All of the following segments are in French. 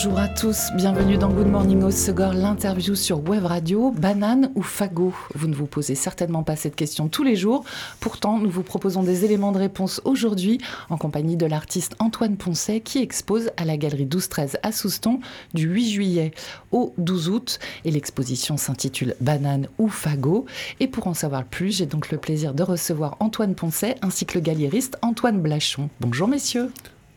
Bonjour à tous, bienvenue dans Good Morning au Segor, l'interview sur Web Radio. Banane ou fagot? Vous ne vous posez certainement pas cette question tous les jours. Pourtant, nous vous proposons des éléments de réponse aujourd'hui en compagnie de l'artiste Antoine Poncet qui expose à la galerie 12-13 à Souston du 8 juillet au 12 août. Et l'exposition s'intitule Banane ou fagot. Et pour en savoir plus, j'ai donc le plaisir de recevoir Antoine Poncet ainsi que le galériste Antoine Blachon. Bonjour messieurs.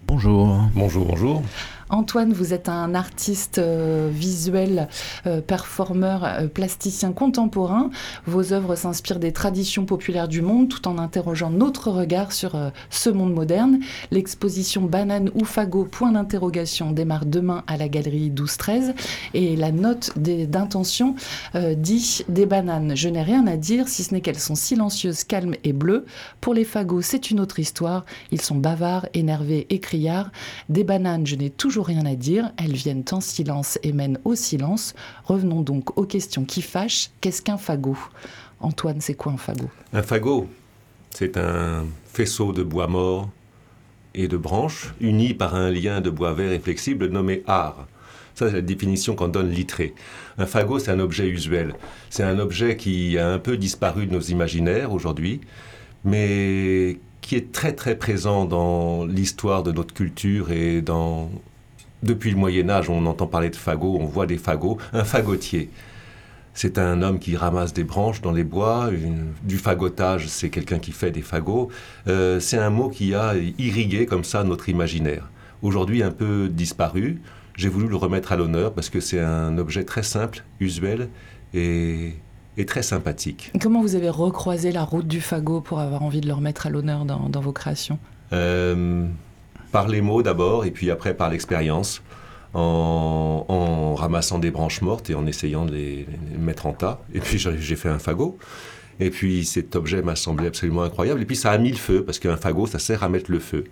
Bonjour. Bonjour, bonjour. Antoine, vous êtes un artiste euh, visuel, euh, performeur, euh, plasticien contemporain. Vos œuvres s'inspirent des traditions populaires du monde tout en interrogeant notre regard sur ce monde moderne. L'exposition Banane ou Fagot, point d'interrogation, démarre demain à la galerie 12-13 et la note d'intention dit des bananes. Je n'ai rien à dire si ce n'est qu'elles sont silencieuses, calmes et bleues. Pour les fagots, c'est une autre histoire. Ils sont bavards, énervés et criards. Des bananes, je n'ai toujours rien à dire, elles viennent en silence et mènent au silence. Revenons donc aux questions qui fâchent. Qu'est-ce qu'un fagot? Antoine, c'est quoi un fagot? Un fagot, c'est un faisceau de bois mort et de branches unis par un lien de bois vert et flexible nommé art. Ça, c'est la définition qu'en donne Littré. Un fagot, c'est un objet usuel. C'est un objet qui a un peu disparu de nos imaginaires aujourd'hui, mais qui est très très présent dans l'histoire de notre culture et dans depuis le Moyen Âge, on entend parler de fagots, on voit des fagots. Un fagotier, c'est un homme qui ramasse des branches dans les bois. du fagotage, c'est quelqu'un qui fait des fagots. Euh, c'est un mot qui a irrigué comme ça notre imaginaire. Aujourd'hui un peu disparu, j'ai voulu le remettre à l'honneur parce que c'est un objet très simple, usuel et, très sympathique. Comment vous avez recroisé la route du fagot pour avoir envie de le remettre à l'honneur dans, vos créations? Euh, par les mots d'abord, et puis après par l'expérience, en, ramassant des branches mortes et en essayant de les, mettre en tas. Et puis j'ai fait un fagot. Et puis cet objet m'a semblé absolument incroyable. Et puis ça a mis le feu, parce qu'un fagot, ça sert à mettre le feu.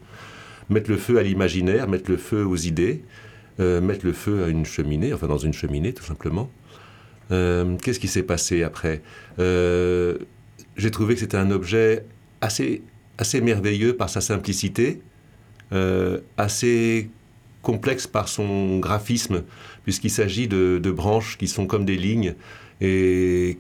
Mettre le feu à l'imaginaire, mettre le feu aux idées, euh, mettre le feu à une cheminée, enfin dans une cheminée tout simplement. Euh, qu'est-ce qui s'est passé après? Euh, J'ai trouvé que c'était un objet assez, assez merveilleux par sa simplicité, assez complexe par son graphisme, puisqu'il s'agit de, branches qui sont comme des lignes. Et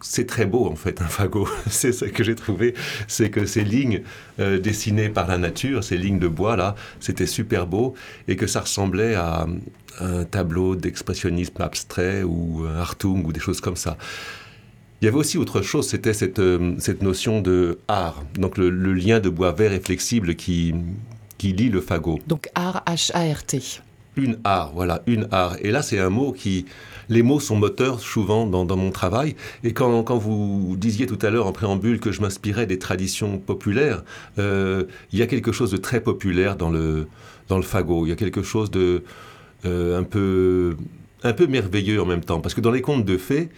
c'est très beau en fait un fagot. c'est ce que j'ai trouvé, c'est que ces lignes euh, dessinées par la nature, ces lignes de bois là, c'était super beau et que ça ressemblait à, un tableau d'expressionnisme abstrait ou un Hartung ou des choses comme ça. Il y avait aussi autre chose, c'était cette, euh, cette notion de art, donc le, lien de bois vert et flexible qui, qui lit le fagot. Donc art, H-A-R-T. Une art, voilà, une art. Et là, c'est un mot qui... Les mots sont moteurs souvent dans, mon travail. Et quand, quand, vous disiez tout à l'heure en préambule que je m'inspirais des traditions populaires, euh, il y a quelque chose de très populaire dans le, dans le fagot. Il y a quelque chose de euh, un, peu, un peu merveilleux en même temps. Parce que dans les contes de fées,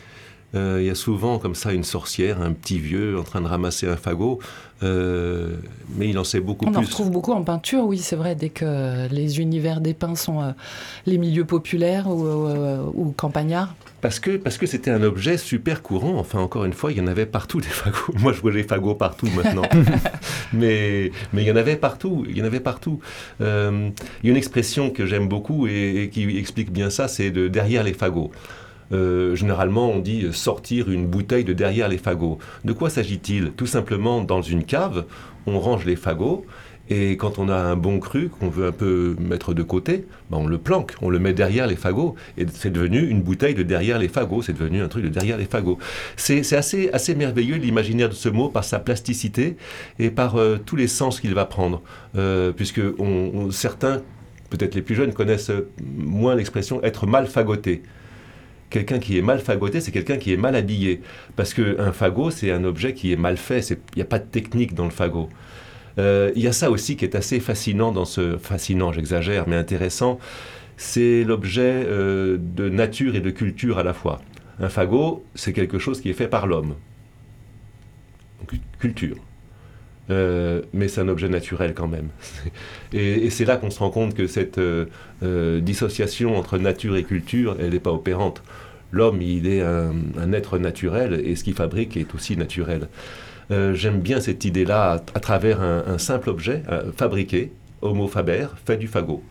il y a souvent comme ça une sorcière, un petit vieux en train de ramasser un fagot, euh, mais il en sait beaucoup plus. On en retrouve beaucoup en peinture, oui, c'est vrai, dès que les univers dépeints sont euh, les milieux populaires ou, ou campagnards. Parce que parce que c'était un objet super courant. Enfin, encore une fois, il y en avait partout des fagots. Moi, je vois les fagots partout maintenant. mais mais il y en avait partout. Il y en avait partout. il y a une expression que j'aime beaucoup et, et, qui explique bien ça, c'est de derrière les fagots. Euh, généralement, on dit sortir une bouteille de derrière les fagots. De quoi s'agit-il? Tout simplement, dans une cave, on range les fagots. Et quand on a un bon cru qu'on veut un peu mettre de côté, ben on le planque, on le met derrière les fagots. Et c'est devenu une bouteille de derrière les fagots, c'est devenu un truc de derrière les fagots. C'est assez, assez merveilleux l'imaginaire de ce mot par sa plasticité et par euh, tous les sens qu'il va prendre. Euh, puisque certains, peut-être les plus jeunes, connaissent moins l'expression être mal fagoté quelqu'un qui est mal fagoté, c'est quelqu'un qui est mal habillé. Parce qu'un fagot, c'est un objet qui est mal fait. Il n'y a pas de technique dans le fagot. Euh, il y a ça aussi qui est assez fascinant dans ce... Fascinant, j'exagère, mais intéressant. C'est l'objet euh, de nature et de culture à la fois. Un fagot, c'est quelque chose qui est fait par l'homme. culture. euh, mais c'est un objet naturel quand même. Et, c'est là qu'on se rend compte que cette dissociation entre nature et culture, elle n'est pas opérante. L'homme, il est un, être naturel et ce qu'il fabrique est aussi naturel. J'aime bien cette idée-là à, travers un, simple objet fabriqué, homo faber, fait du fagot.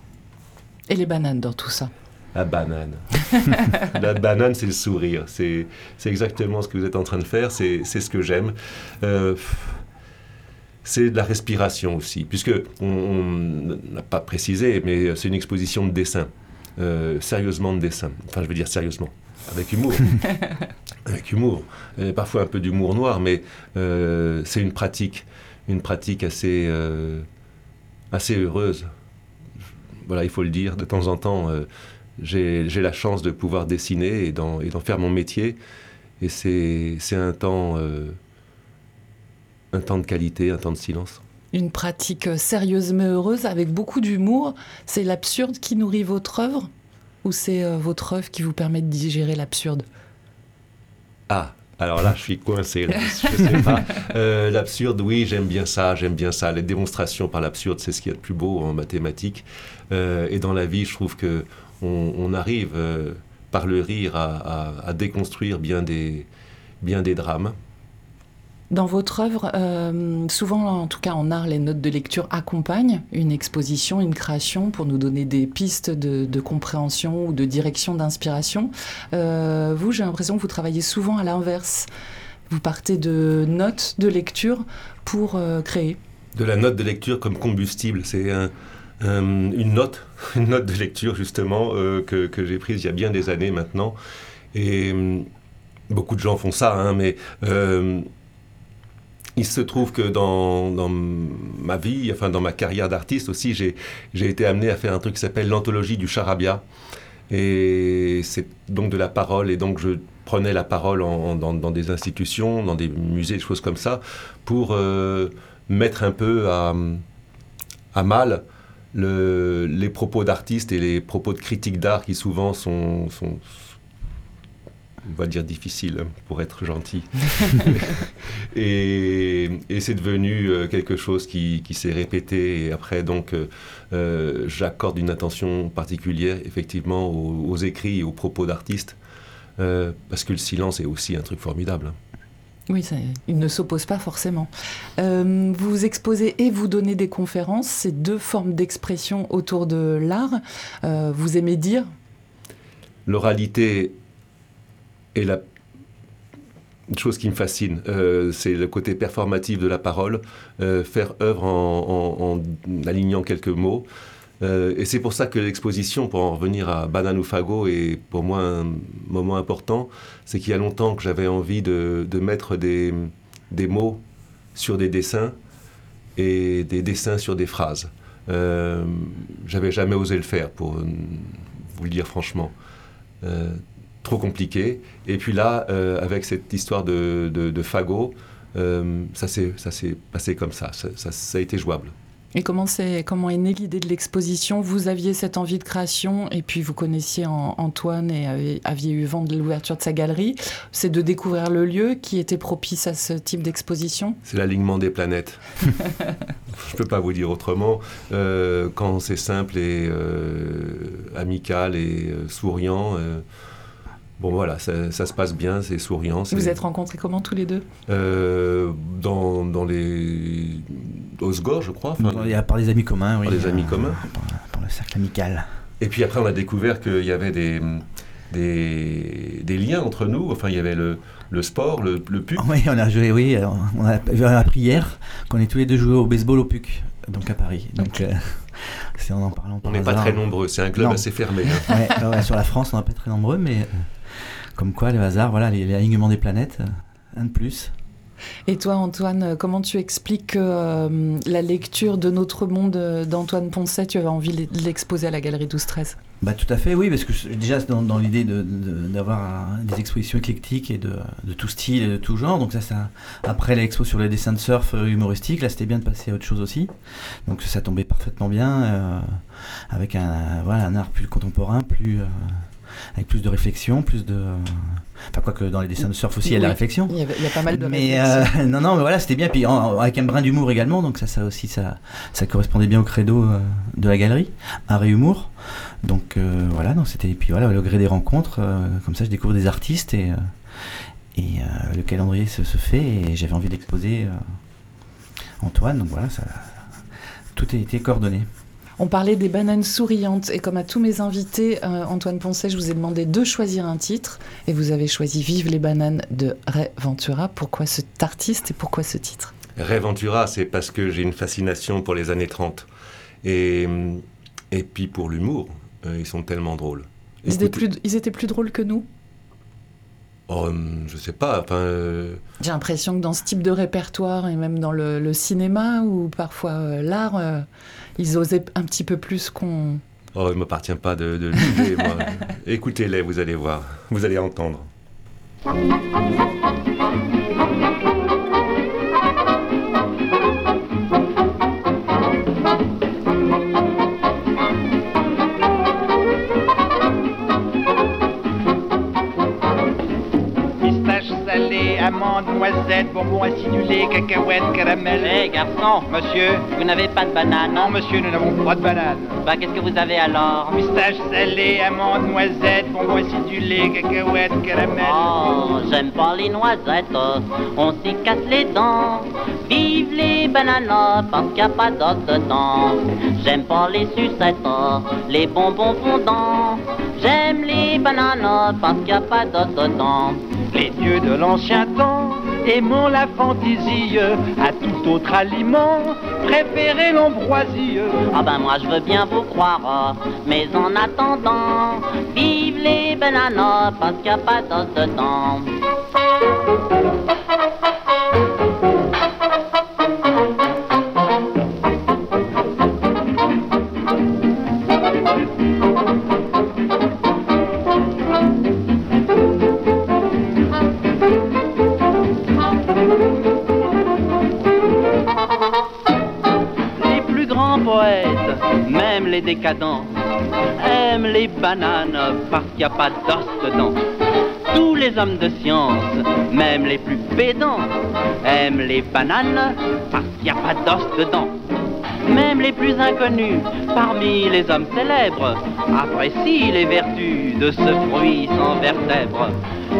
Et les bananes dans tout ça la banane. la banane, c'est le sourire. C'est exactement ce que vous êtes en train de faire. C'est ce que j'aime c'est de la respiration aussi, puisque on n'a pas précisé, mais c'est une exposition de dessin, euh, sérieusement de dessin. Enfin, je veux dire sérieusement, avec humour, avec humour, parfois un peu d'humour noir, mais euh, c'est une pratique, une pratique assez, euh, assez heureuse. Voilà, il faut le dire. De temps en temps, j'ai la chance de pouvoir dessiner et d'en faire mon métier, et c'est un temps un temps de qualité, un temps de silence. Une pratique euh, sérieuse mais heureuse, avec beaucoup d'humour. C'est l'absurde qui nourrit votre œuvre? Ou c'est euh, votre œuvre qui vous permet de digérer l'absurde? Ah, alors là, je suis coincé. je sais pas. Euh, l'absurde, oui, j'aime bien ça, j'aime bien ça. Les démonstrations par l'absurde, c'est ce qu'il y a de plus beau en mathématiques. et dans la vie, je trouve que on, arrive par le rire à, à, déconstruire bien des, bien des drames. Dans votre œuvre, euh, souvent, en tout cas en art, les notes de lecture accompagnent une exposition, une création pour nous donner des pistes de, compréhension ou de direction d'inspiration. Euh, vous, j'ai l'impression que vous travaillez souvent à l'inverse. Vous partez de notes de lecture pour euh, créer. De la note de lecture comme combustible, c'est une note, une note de lecture justement que, j'ai prise il y a bien des années maintenant. Et hum, beaucoup de gens font ça, hein, mais il se trouve que dans, ma vie, enfin dans ma carrière d'artiste aussi, j'ai été amené à faire un truc qui s'appelle l'anthologie du charabia. Et c'est donc de la parole, et donc je prenais la parole dans, des institutions, dans des musées, des choses comme ça, pour euh, mettre un peu à, mal les propos d'artistes et les propos de critiques d'art qui souvent sont on va dire difficile pour être gentil. et, c'est devenu euh, quelque chose qui, s'est répété. Et après, donc, euh, euh, j'accorde une attention particulière, effectivement, aux, écrits et aux propos d'artistes, parce que le silence est aussi un truc formidable. Oui, il ne s'oppose pas forcément. vous exposez et vous donnez des conférences, ces deux formes d'expression autour de l'art. vous aimez dire? L'oralité et la chose qui me fascine, euh, c'est le côté performatif de la parole, euh, faire œuvre en, alignant quelques mots. Euh, et c'est pour ça que l'exposition, pour en revenir à Fago, est pour moi un moment important. C'est qu'il y a longtemps que j'avais envie de, mettre des, des, mots sur des dessins et des dessins sur des phrases. j'avais jamais osé le faire, pour vous le dire franchement trop compliqué. Et puis là, euh, avec cette histoire de, de, fagot, euh, ça s'est passé comme ça. Ça, ça. a été jouable. Et comment, est, comment est née l'idée de l'exposition? Vous aviez cette envie de création et puis vous connaissiez Antoine et aviez eu vent de l'ouverture de sa galerie. C'est de découvrir le lieu qui était propice à ce type d'exposition? C'est l'alignement des planètes. Je ne peux pas vous dire autrement. Euh, quand c'est simple et amical et souriant, Bon voilà, ça, se passe bien, c'est souriant. Vous êtes rencontrés comment tous les deux? Euh, dans, dans, les... Osgore, je crois. par des amis communs, oui. Par des amis euh, communs. Par, le cercle amical. Et puis après, on a découvert qu'il y avait des, des, des, liens entre nous. Enfin, il y avait le, le sport, le, le PUC. Oui, on a joué, oui. On a, appris hier qu'on est tous les deux joués au baseball au PUC, donc à Paris. Donc, euh, c'est en en parlant On n'est pas très nombreux, c'est un club assez fermé. Hein. ouais, sur la France, on n'est pas très nombreux, mais comme quoi, le hasard, voilà, l'alignement des planètes, euh, un de plus. Et toi, Antoine, comment tu expliques que euh, la lecture de Notre Monde euh, d'Antoine Poncet, tu avais envie de l'exposer à la Galerie 12-13 bah, Tout à fait, oui, parce que déjà, dans, l'idée d'avoir des expositions éclectiques et de, tout style et de tout genre, donc ça, ça après l'expo sur les dessins de surf humoristiques, là, c'était bien de passer à autre chose aussi. Donc ça tombait parfaitement bien, avec un, voilà, un art plus contemporain, plus avec plus de réflexion, plus de. Enfin, quoi que dans les dessins de surf aussi, il y a de la réflexion. Il y, a, pas mal de mais euh, non, non, mais voilà, c'était bien. Puis avec un brin d'humour également, donc ça, ça aussi, ça, ça correspondait bien au credo euh, de la galerie, un et humour. Donc euh, voilà, donc c'était. Puis voilà, le gré des rencontres, comme ça, je découvre des artistes et, et le calendrier se, se fait et j'avais envie d'exposer Antoine. Donc voilà, ça, tout a été coordonné. On parlait des bananes souriantes et comme à tous mes invités, euh, Antoine Poncet, je vous ai demandé de choisir un titre et vous avez choisi Vive les bananes de Ray Ventura. Pourquoi cet artiste et pourquoi ce titre? Ray Ventura, c'est parce que j'ai une fascination pour les années 30 et, et puis pour l'humour. Euh, ils sont tellement drôles. Ils étaient, plus, ils étaient plus drôles que nous? Oh, hum, je sais pas. Enfin, euh, J'ai l'impression que dans ce type de répertoire et même dans le, cinéma ou parfois l'art, ils osaient un petit peu plus qu'on... Oh, il ne m'appartient pas de, de moi. Écoutez-les, vous allez voir, vous allez entendre. noisettes, bonbons acidulés, cacahuètes, caramel. Hé hey, garçon, monsieur, vous n'avez pas de banane Non monsieur, nous n'avons pas de banane. Bah qu'est-ce que vous avez alors? Pistache salée, amandes, noisettes, bonbons acidulés, cacahuètes, caramel. Oh, j'aime pas les noisettes, on s'y casse les dents. Vive les bananes parce qu'il n'y a pas d'os dedans. J'aime pas les sucettes, les bonbons fondants. J'aime les bananes parce qu'il n'y a pas d'os dedans. Les dieux de l'ancien temps aimant la fantaisie à tout autre aliment, préférez l'ambroisie. Ah ben moi je veux bien vous croire, mais en attendant, vive les bananes parce qu'il n'y a pas d'os dedans. Les décadents aiment les bananes parce qu'il n'y a pas d'os dedans. Tous les hommes de science, même les plus pédants, aiment les bananes parce qu'il n'y a pas d'os dedans. Même les plus inconnus, parmi les hommes célèbres, apprécient les vertus de ce fruit sans vertèbres.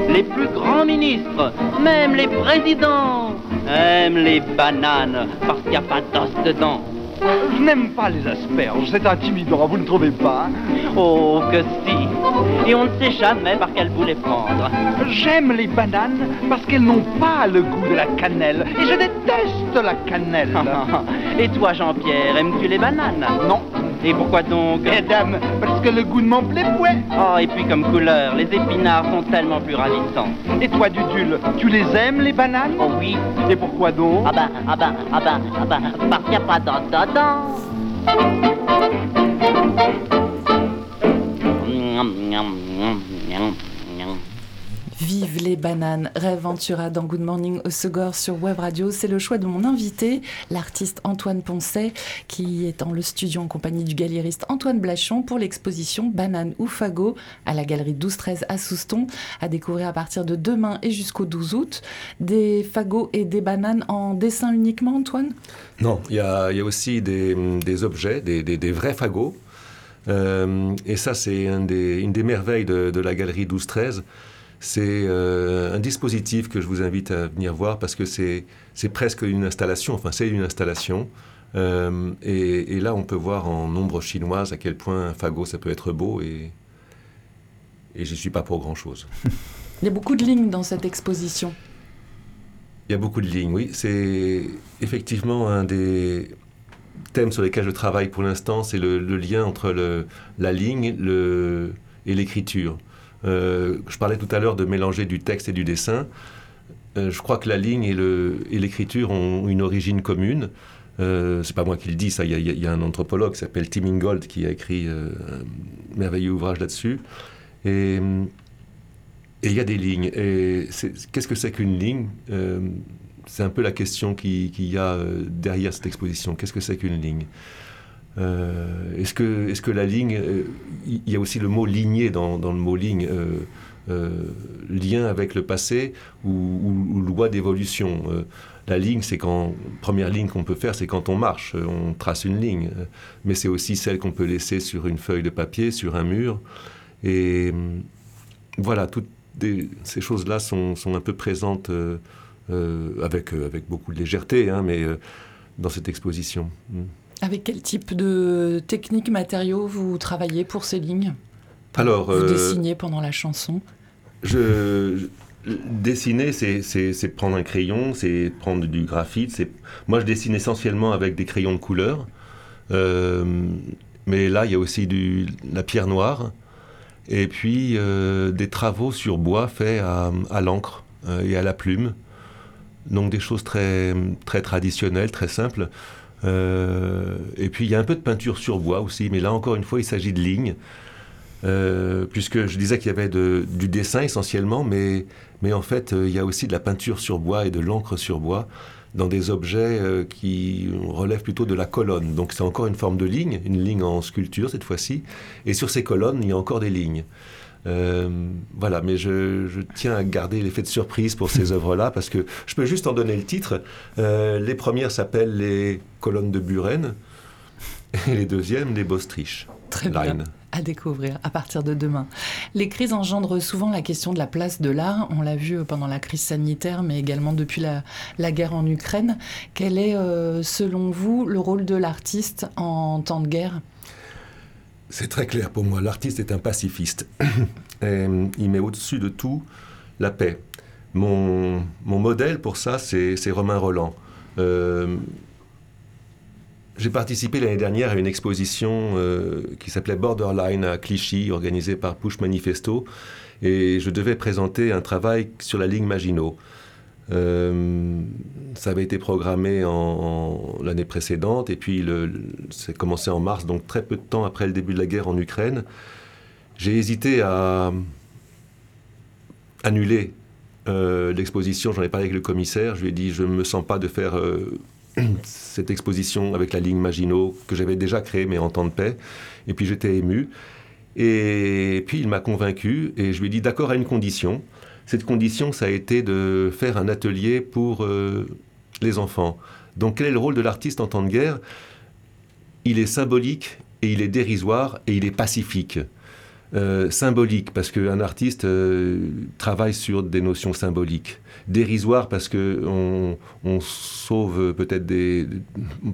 Les plus grands ministres, même les présidents, aiment les bananes parce qu'il n'y a pas d'os dedans. Je n'aime pas les asperges, c'est intimidant, vous ne trouvez pas Oh, que si Et on ne sait jamais par quel bout les prendre. J'aime les bananes parce qu'elles n'ont pas le goût de la cannelle. Et je déteste la cannelle. Et toi, Jean-Pierre, aimes-tu les bananes? Non. Et pourquoi donc Mesdames, parce que le goût ne m'en plaît point. Oh, et puis comme couleur, les épinards sont tellement plus ravissants. Et toi, Dudule, tu les aimes, les bananes? Oh oui. Et pourquoi donc? Ah ben, ah ben, ah ben, ah ben, parce qu'il n'y a pas. Vive les bananes, Rêve Ventura dans Good Morning au Segor sur Web Radio. C'est le choix de mon invité, l'artiste Antoine Poncet, qui est dans le studio en compagnie du galériste Antoine Blachon pour l'exposition Banane ou Fagot à la galerie 12-13 à Souston, à découvrir à partir de demain et jusqu'au 12 août. Des fagots et des bananes en dessin uniquement, Antoine? Non, il y, a, aussi des, objets, des, vrais fagots. Euh, et ça, c'est une des merveilles de la galerie 12-13 c'est euh, un dispositif que je vous invite à venir voir parce que c'est presque une installation, enfin c'est une installation. Euh, et, là, on peut voir en nombre chinoise à quel point un fagot, ça peut être beau et, et je n'y suis pas pour grand-chose. Il y a beaucoup de lignes dans cette exposition. Il y a beaucoup de lignes, oui. C'est effectivement un des thèmes sur lesquels je travaille pour l'instant, c'est le, lien entre le, la ligne le, et l'écriture. Euh, je parlais tout à l'heure de mélanger du texte et du dessin. Euh, je crois que la ligne et l'écriture ont une origine commune. Euh, c'est pas moi qui le dis, ça. Il y, a un anthropologue qui s'appelle Tim Ingold qui a écrit euh, un merveilleux ouvrage là-dessus. Et il y a des lignes. Qu'est-ce que c'est qu'une ligne? C'est un peu la question qu'il y a derrière cette exposition. Qu'est-ce que c'est qu'une ligne? Est-ce que, est que la ligne, il y a aussi le mot ligné dans, le mot ligne, lien avec le passé ou, loi d'évolution la ligne, c'est quand première ligne qu'on peut faire, c'est quand on marche, on trace une ligne, mais c'est aussi celle qu'on peut laisser sur une feuille de papier, sur un mur. Et voilà, toutes ces choses-là sont, un peu présentes euh, euh, avec, euh, avec beaucoup de légèreté, hein, mais dans cette exposition. Hum. Avec quel type de techniques, matériaux vous travaillez pour ces lignes? Alors, vous dessinez pendant la chanson? je, Dessiner, c'est prendre un crayon, c'est prendre du graphite. Moi, je dessine essentiellement avec des crayons de couleur. Euh, mais là, il y a aussi du, la pierre noire. Et puis, euh, des travaux sur bois faits à, l'encre euh, et à la plume. Donc, des choses très, très traditionnelles, très simples. Et puis, il y a un peu de peinture sur bois aussi. Mais là, encore une fois, il s'agit de lignes. puisque je disais qu'il y avait du dessin essentiellement, mais mais en fait, euh, il y a aussi de la peinture sur bois et de l'encre sur bois dans des objets euh, qui relèvent plutôt de la colonne. Donc c'est encore une forme de ligne, une ligne en sculpture cette fois-ci. Et sur ces colonnes, il y a encore des lignes. Euh, voilà, mais je, tiens à garder l'effet de surprise pour ces œuvres-là parce que je peux juste en donner le titre. les premières s'appellent les colonnes de Buren et les deuxièmes les Bostrich. Très bien à découvrir à partir de demain. Les crises engendrent souvent la question de la place de l'art. On l'a vu pendant la crise sanitaire, mais également depuis la, guerre en Ukraine. Quel est, euh, selon vous, le rôle de l'artiste en temps de guerre? C'est très clair pour moi. L'artiste est un pacifiste. il met au-dessus de tout la paix. Mon, modèle pour ça, c'est Romain Roland. Euh, j'ai participé l'année dernière à une exposition euh, qui s'appelait Borderline à Clichy, organisée par Push Manifesto, et je devais présenter un travail sur la ligne Maginot. Euh, ça avait été programmé en, l'année précédente, et puis c'est commencé en mars, donc très peu de temps après le début de la guerre en Ukraine. J'ai hésité à annuler euh, l'exposition, j'en ai parlé avec le commissaire, je lui ai dit je ne me sens pas de faire cette exposition avec la ligne Maginot que j'avais déjà créée, mais en temps de paix. Et puis j'étais ému. Et puis il m'a convaincu et je lui ai dit d'accord à une condition. Cette condition, ça a été de faire un atelier pour euh, les enfants. Donc quel est le rôle de l'artiste en temps de guerre? Il est symbolique et il est dérisoire et il est pacifique. Euh, symbolique, parce qu'un artiste euh, travaille sur des notions symboliques. Dérisoire, parce qu'on on sauve peut-être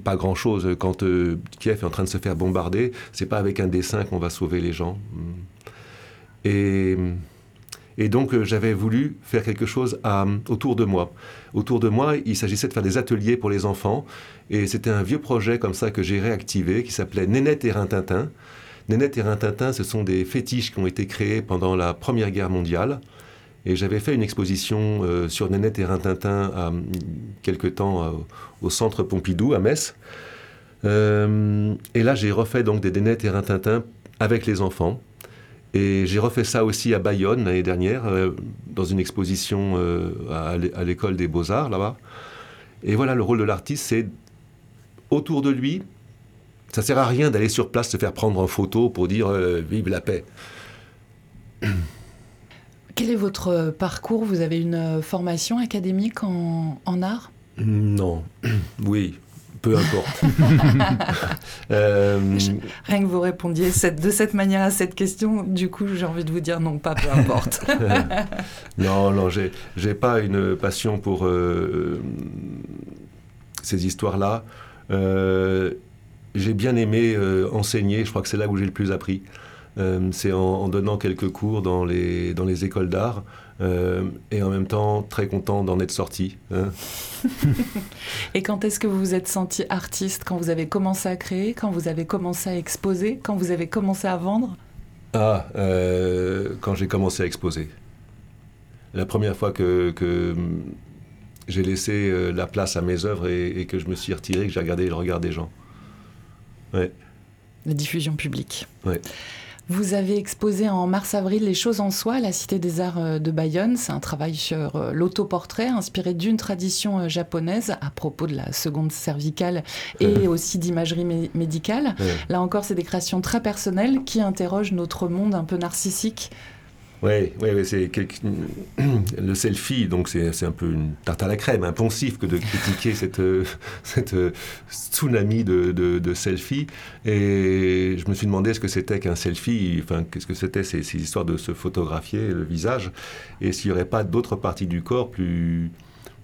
pas grand-chose. Quand euh, Kiev est en train de se faire bombarder, c'est pas avec un dessin qu'on va sauver les gens. Et, et donc j'avais voulu faire quelque chose autour de moi. Autour de moi, il s'agissait de faire des ateliers pour les enfants. Et c'était un vieux projet comme ça que j'ai réactivé, qui s'appelait Nénette et Rintintin. Nénette et Rintintin, ce sont des fétiches qui ont été créés pendant la Première Guerre mondiale. Et j'avais fait une exposition euh, sur Nénette et Rintintin à quelque temps euh, au centre Pompidou à Metz. Euh, et là, j'ai refait donc des Nénette et Rintintin avec les enfants. Et j'ai refait ça aussi à Bayonne l'année dernière, dans une exposition à l'école des beaux-arts là-bas. Et voilà, le rôle de l'artiste, c'est autour de lui, ça sert à rien d'aller sur place se faire prendre en photo pour dire euh, vive la paix. Quel est votre parcours? Vous avez une formation académique en, art? Non. Oui, peu importe. Euh, rien que vous répondiez de cette manière à cette question, du coup, j'ai envie de vous dire non, pas peu importe. non, non, j'ai pas une passion pour euh, ces histoires-là j'ai bien aimé euh, enseigner, je crois que c'est là où j'ai le plus appris. Euh, c'est en, donnant quelques cours dans les, dans les écoles d'art euh, et en même temps très content d'en être sorti. Hein. et quand est-ce que vous vous êtes senti artiste Quand vous avez commencé à créer Quand vous avez commencé à exposer Quand vous avez commencé à vendre? Ah, quand j'ai commencé à exposer. La première fois que, que j'ai laissé la place à mes œuvres et, et que je me suis retiré, que j'ai regardé le regard des gens. La diffusion publique. Vous avez exposé en mars-avril Les choses en soi à la Cité des Arts euh, de Bayonne. C'est un travail sur euh, l'autoportrait inspiré d'une tradition euh, japonaise à propos de la seconde cervicale et aussi d'imagerie médicale. Là encore, c'est des créations très personnelles qui interrogent notre monde un peu narcissique oui, ouais, c'est le selfie, donc c'est un peu une tarte à la crème, un poncif que de critiquer cette, cette tsunami de, selfies. Et je me suis demandé ce que c'était qu'un selfie, enfin, qu'est-ce que c'était ces, ces, histoires de se photographier le visage, et s'il n'y aurait pas d'autres parties du corps plus,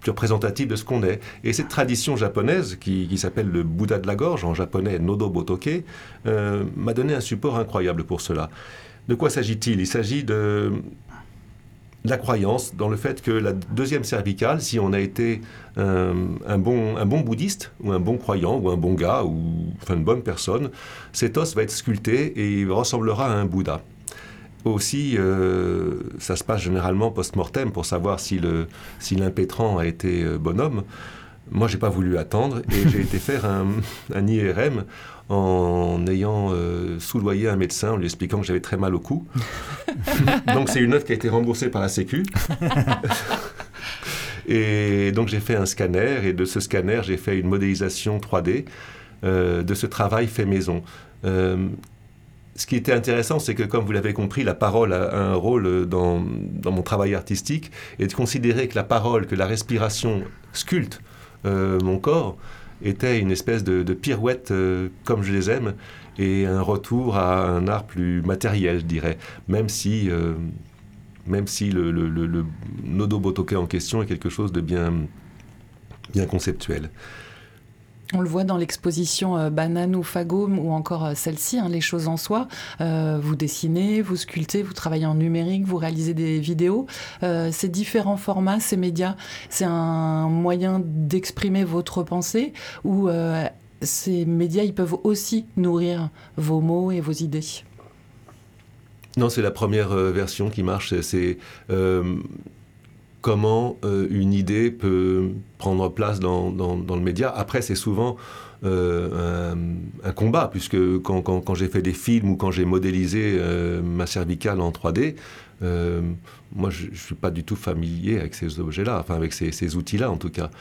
plus représentatives de ce qu'on est. Et cette tradition japonaise, qui, qui s'appelle le Bouddha de la gorge, en japonais Nodo Botoke, euh, m'a donné un support incroyable pour cela. De quoi s'agit-il? Il s'agit de la croyance dans le fait que la deuxième cervicale, si on a été un, bon, un bon bouddhiste, ou un bon croyant, ou un bon gars, ou enfin une bonne personne, cet os va être sculpté et il ressemblera à un Bouddha. Aussi, euh, ça se passe généralement post-mortem pour savoir si l'impétrant si a été euh, bonhomme. Moi, j'ai pas voulu attendre et j'ai été faire un, un IRM en ayant euh, soudoyé un médecin en lui expliquant que j'avais très mal au cou. donc c'est une note qui a été remboursée par la Sécu. et donc j'ai fait un scanner et de ce scanner j'ai fait une modélisation 3D euh, de ce travail fait maison. Euh, ce qui était intéressant, c'est que, comme vous l'avez compris, la parole a un rôle dans, dans, mon travail artistique, et de considérer que la parole, que la respiration sculpte mon corps, était une espèce de, pirouette euh, comme je les aime et un retour à un art plus matériel, je dirais, même si, euh, le, le, Nodo Botoke en question est quelque chose de bien conceptuel. On le voit dans l'exposition euh, Banane ou Fago ou encore euh, celle-ci, hein, Les choses en soi. Euh, vous dessinez, vous sculptez, vous travaillez en numérique, vous réalisez des vidéos. ces différents formats, ces médias, c'est un moyen d'exprimer votre pensée ou ces médias, ils peuvent aussi nourrir vos mots et vos idées Non, c'est la première version qui marche. C'est comment euh, une idée peut prendre place dans, le média. Après, c'est souvent euh, un, combat, puisque quand, j'ai fait des films ou quand j'ai modélisé euh, ma cervicale en 3D, moi, je ne suis pas du tout familier avec ces objets-là, enfin avec ces, outils-là en tout cas.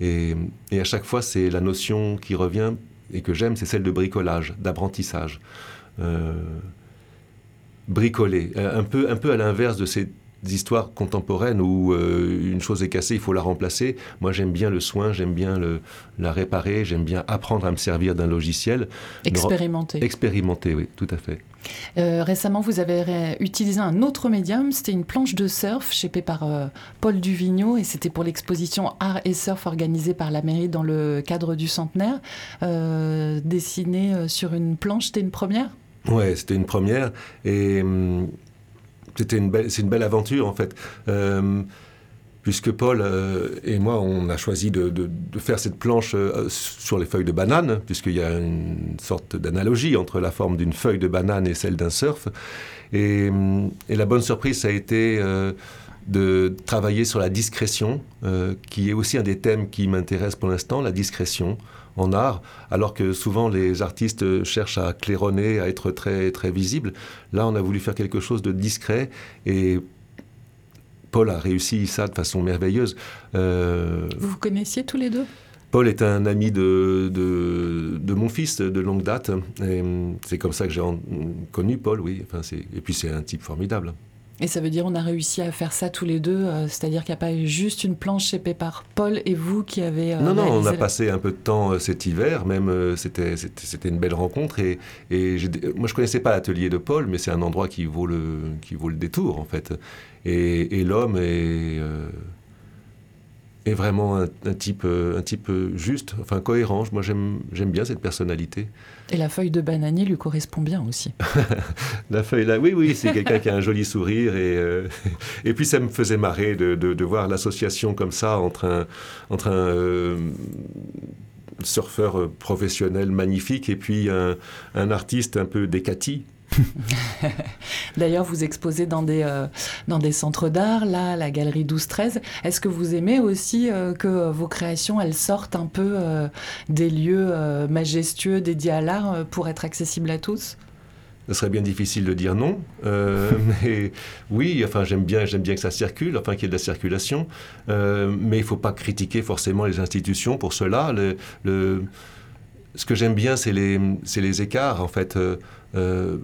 Et, à chaque fois, c'est la notion qui revient et que j'aime, c'est celle de bricolage, d'apprentissage. bricoler, un peu à l'inverse de ces histoires contemporaines où euh, une chose est cassée, il faut la remplacer. Moi, j'aime bien le soin, j'aime bien le, la réparer, j'aime bien apprendre à me servir d'un logiciel. Expérimenter. Expérimenter, oui, tout à fait. Euh, récemment, vous avez utilisé un autre médium, c'était une planche de surf shapée par euh, Paul Duvigneau et c'était pour l'exposition Art et Surf organisée par la mairie dans le cadre du centenaire. dessinée sur une planche, c'était une première? Ouais, c'était une première et hum, c'était une belle, c'est une belle aventure en fait. Euh, puisque Paul euh, et moi, on a choisi de, faire cette planche euh, sur les feuilles de banane, puisqu'il y a une sorte d'analogie entre la forme d'une feuille de banane et celle d'un surf. Et, et, la bonne surprise, ça a été de travailler sur la discrétion, qui est aussi un des thèmes qui m'intéresse pour l'instant, la discrétion en art, alors que souvent les artistes cherchent à claironner, à être très, très visibles. Là, on a voulu faire quelque chose de discret et Paul a réussi ça de façon merveilleuse. Euh, vous vous connaissiez tous les deux? Paul est un ami de, de, mon fils de longue date. C'est comme ça que j'ai connu Paul, oui. Enfin, et puis c'est un type formidable. Et ça veut dire on a réussi à faire ça tous les deux, euh, c'est-à-dire qu'il n'y a pas eu juste une planche chez par Paul et vous qui avez... Euh, non, non, on a passé un peu de temps euh, cet hiver, même c'était c'était une belle rencontre. Et, et moi je connaissais pas l'atelier de Paul, mais c'est un endroit qui vaut le, qui vaut le détour en fait. Et, et l'homme est est vraiment un, type, euh, un type euh, juste, enfin cohérent. Moi, j'aime bien cette personnalité. Et la feuille de bananier lui correspond bien aussi. la feuille là, oui, oui, c'est quelqu'un qui a un joli sourire. Et, euh, et puis, ça me faisait marrer de, de, voir l'association comme ça entre un, entre un surfeur professionnel magnifique et puis un, un artiste un peu décati. D'ailleurs, vous exposez dans des, euh, dans des centres d'art, là, la galerie 12-13. Est-ce que vous aimez aussi euh, que vos créations, elles sortent un peu euh, des lieux majestueux dédiés à l'art pour être accessibles à tous? Ce serait bien difficile de dire non, mais oui, enfin j'aime bien, j'aime bien que ça circule, enfin qu'il y ait de la circulation, mais il ne faut pas critiquer forcément les institutions pour cela. Le, ce que j'aime bien, c'est les, écarts en fait. Euh,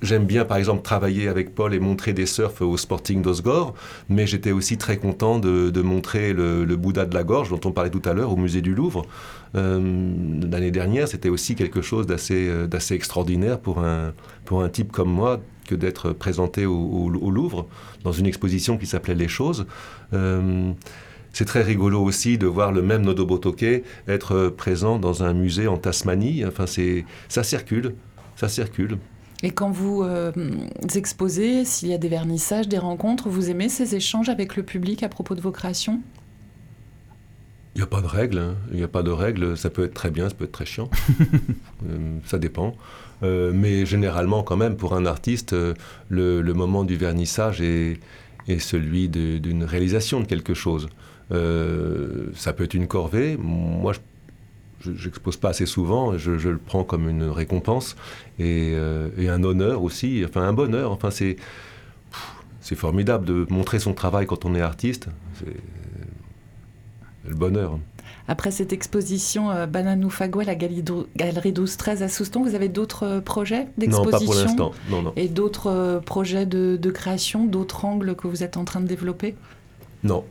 J'aime bien, par exemple, travailler avec Paul et montrer des surfs au Sporting d'Osgore, mais j'étais aussi très content de, montrer le, Bouddha de la Gorge, dont on parlait tout à l'heure, au musée du Louvre. Euh, L'année dernière, c'était aussi quelque chose euh, d'assez extraordinaire pour un, type comme moi que d'être présenté au, Louvre, dans une exposition qui s'appelait Les Choses. Euh, c'est très rigolo aussi de voir le même Nodobotoke être présent dans un musée en Tasmanie. Enfin, ça circule, ça circule. Et quand vous euh, exposez, s'il y a des vernissages, des rencontres, vous aimez ces échanges avec le public à propos de vos créations? Il n'y a pas de règle. Hein. Il n'y a pas de règle. Ça peut être très bien, ça peut être très chiant. Euh, ça dépend. Euh, mais généralement, quand même, pour un artiste, le, moment du vernissage est, est celui d'une réalisation de quelque chose. Ça peut être une corvée. Moi, je j'expose pas assez souvent, je, le prends comme une récompense euh, et, un honneur aussi, enfin un bonheur. Enfin, c'est c'est formidable de montrer son travail quand on est artiste. C'est le bonheur. Après cette exposition euh, Bananou Fago à la Galerie 12-13 à Souston, vous avez d'autres euh, projets d'exposition Non, pas pour l'instant. Non, non. Et d'autres euh, projets de, de création, d'autres angles que vous êtes en train de développer? Non,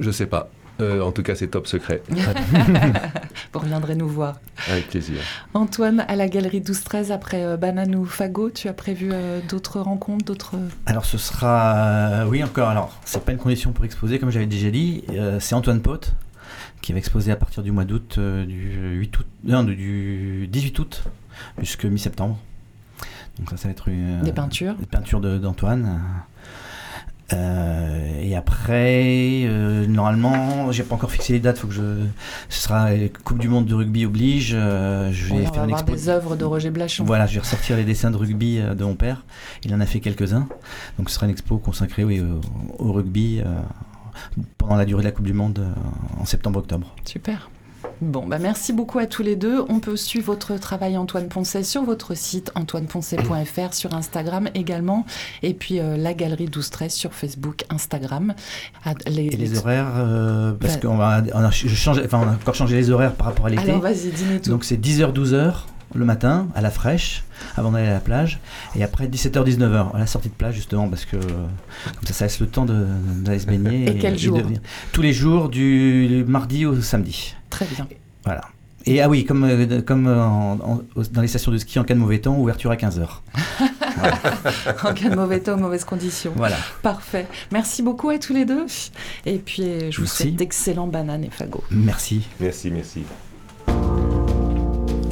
je sais pas. Euh, en tout cas, c'est top secret. Vous reviendrez nous voir. Avec plaisir. Antoine, à la galerie 12-13, après euh, Banane ou Fago, tu as prévu euh, d'autres rencontres d'autres... Alors, ce sera. oui, encore. Alors, c'est pas une condition pour exposer, comme j'avais déjà dit. c'est Antoine Pote qui va exposer à partir du mois d'août, du 8 août, non, du 18 août jusqu'à mi-septembre. Donc, ça, ça va être une, des peintures. Des peintures d'Antoine. Euh, et après, euh, normalement, j'ai pas encore fixé les dates. Faut que je, ce sera Coupe du Monde de rugby oblige. Euh, je vais faire une expo... des œuvres de Roger Blachon. Voilà, je vais ressortir les dessins de rugby de mon père. Il en a fait quelques-uns. Donc, ce sera une expo consacrée oui, au, au rugby pendant la durée de la Coupe du Monde en septembre-octobre. Super. Bon, bah merci beaucoup à tous les deux. On peut suivre votre travail Antoine Poncet sur votre site antoineponcet.fr, sur Instagram également, et puis euh, la galerie 12-13 sur Facebook, Instagram. Ah, les, et les horaires, euh, parce qu'on va, on a, change, enfin, on a encore changé les horaires par rapport à l'été. Alors vas-y, dis-nous tout. Donc c'est 10h-12h le matin, à la fraîche, avant d'aller à la plage, et après 17h-19h, à la sortie de plage, justement, parce que comme ça, ça laisse le temps d'aller se baigner. Et, et quel jour Tous les jours, du mardi au samedi. Très bien. Voilà. Et ah oui, comme, euh, comme euh, dans les stations de ski en cas de mauvais temps, ouverture à 15h. en cas de mauvais temps, mauvaises conditions. Voilà. Parfait. Merci beaucoup à tous les deux. Et puis, je vous souhaite d'excellents bananes et fagots. Merci. Merci, merci.